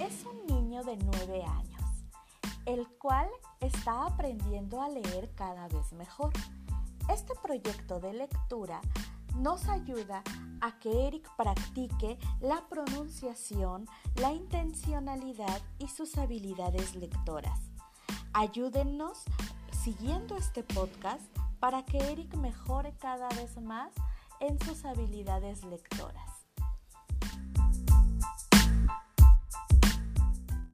es un niño de 9 años, el cual está aprendiendo a leer cada vez mejor. Este proyecto de lectura nos ayuda a que Eric practique la pronunciación, la intencionalidad y sus habilidades lectoras. Ayúdennos siguiendo este podcast para que Eric mejore cada vez más en sus habilidades lectoras.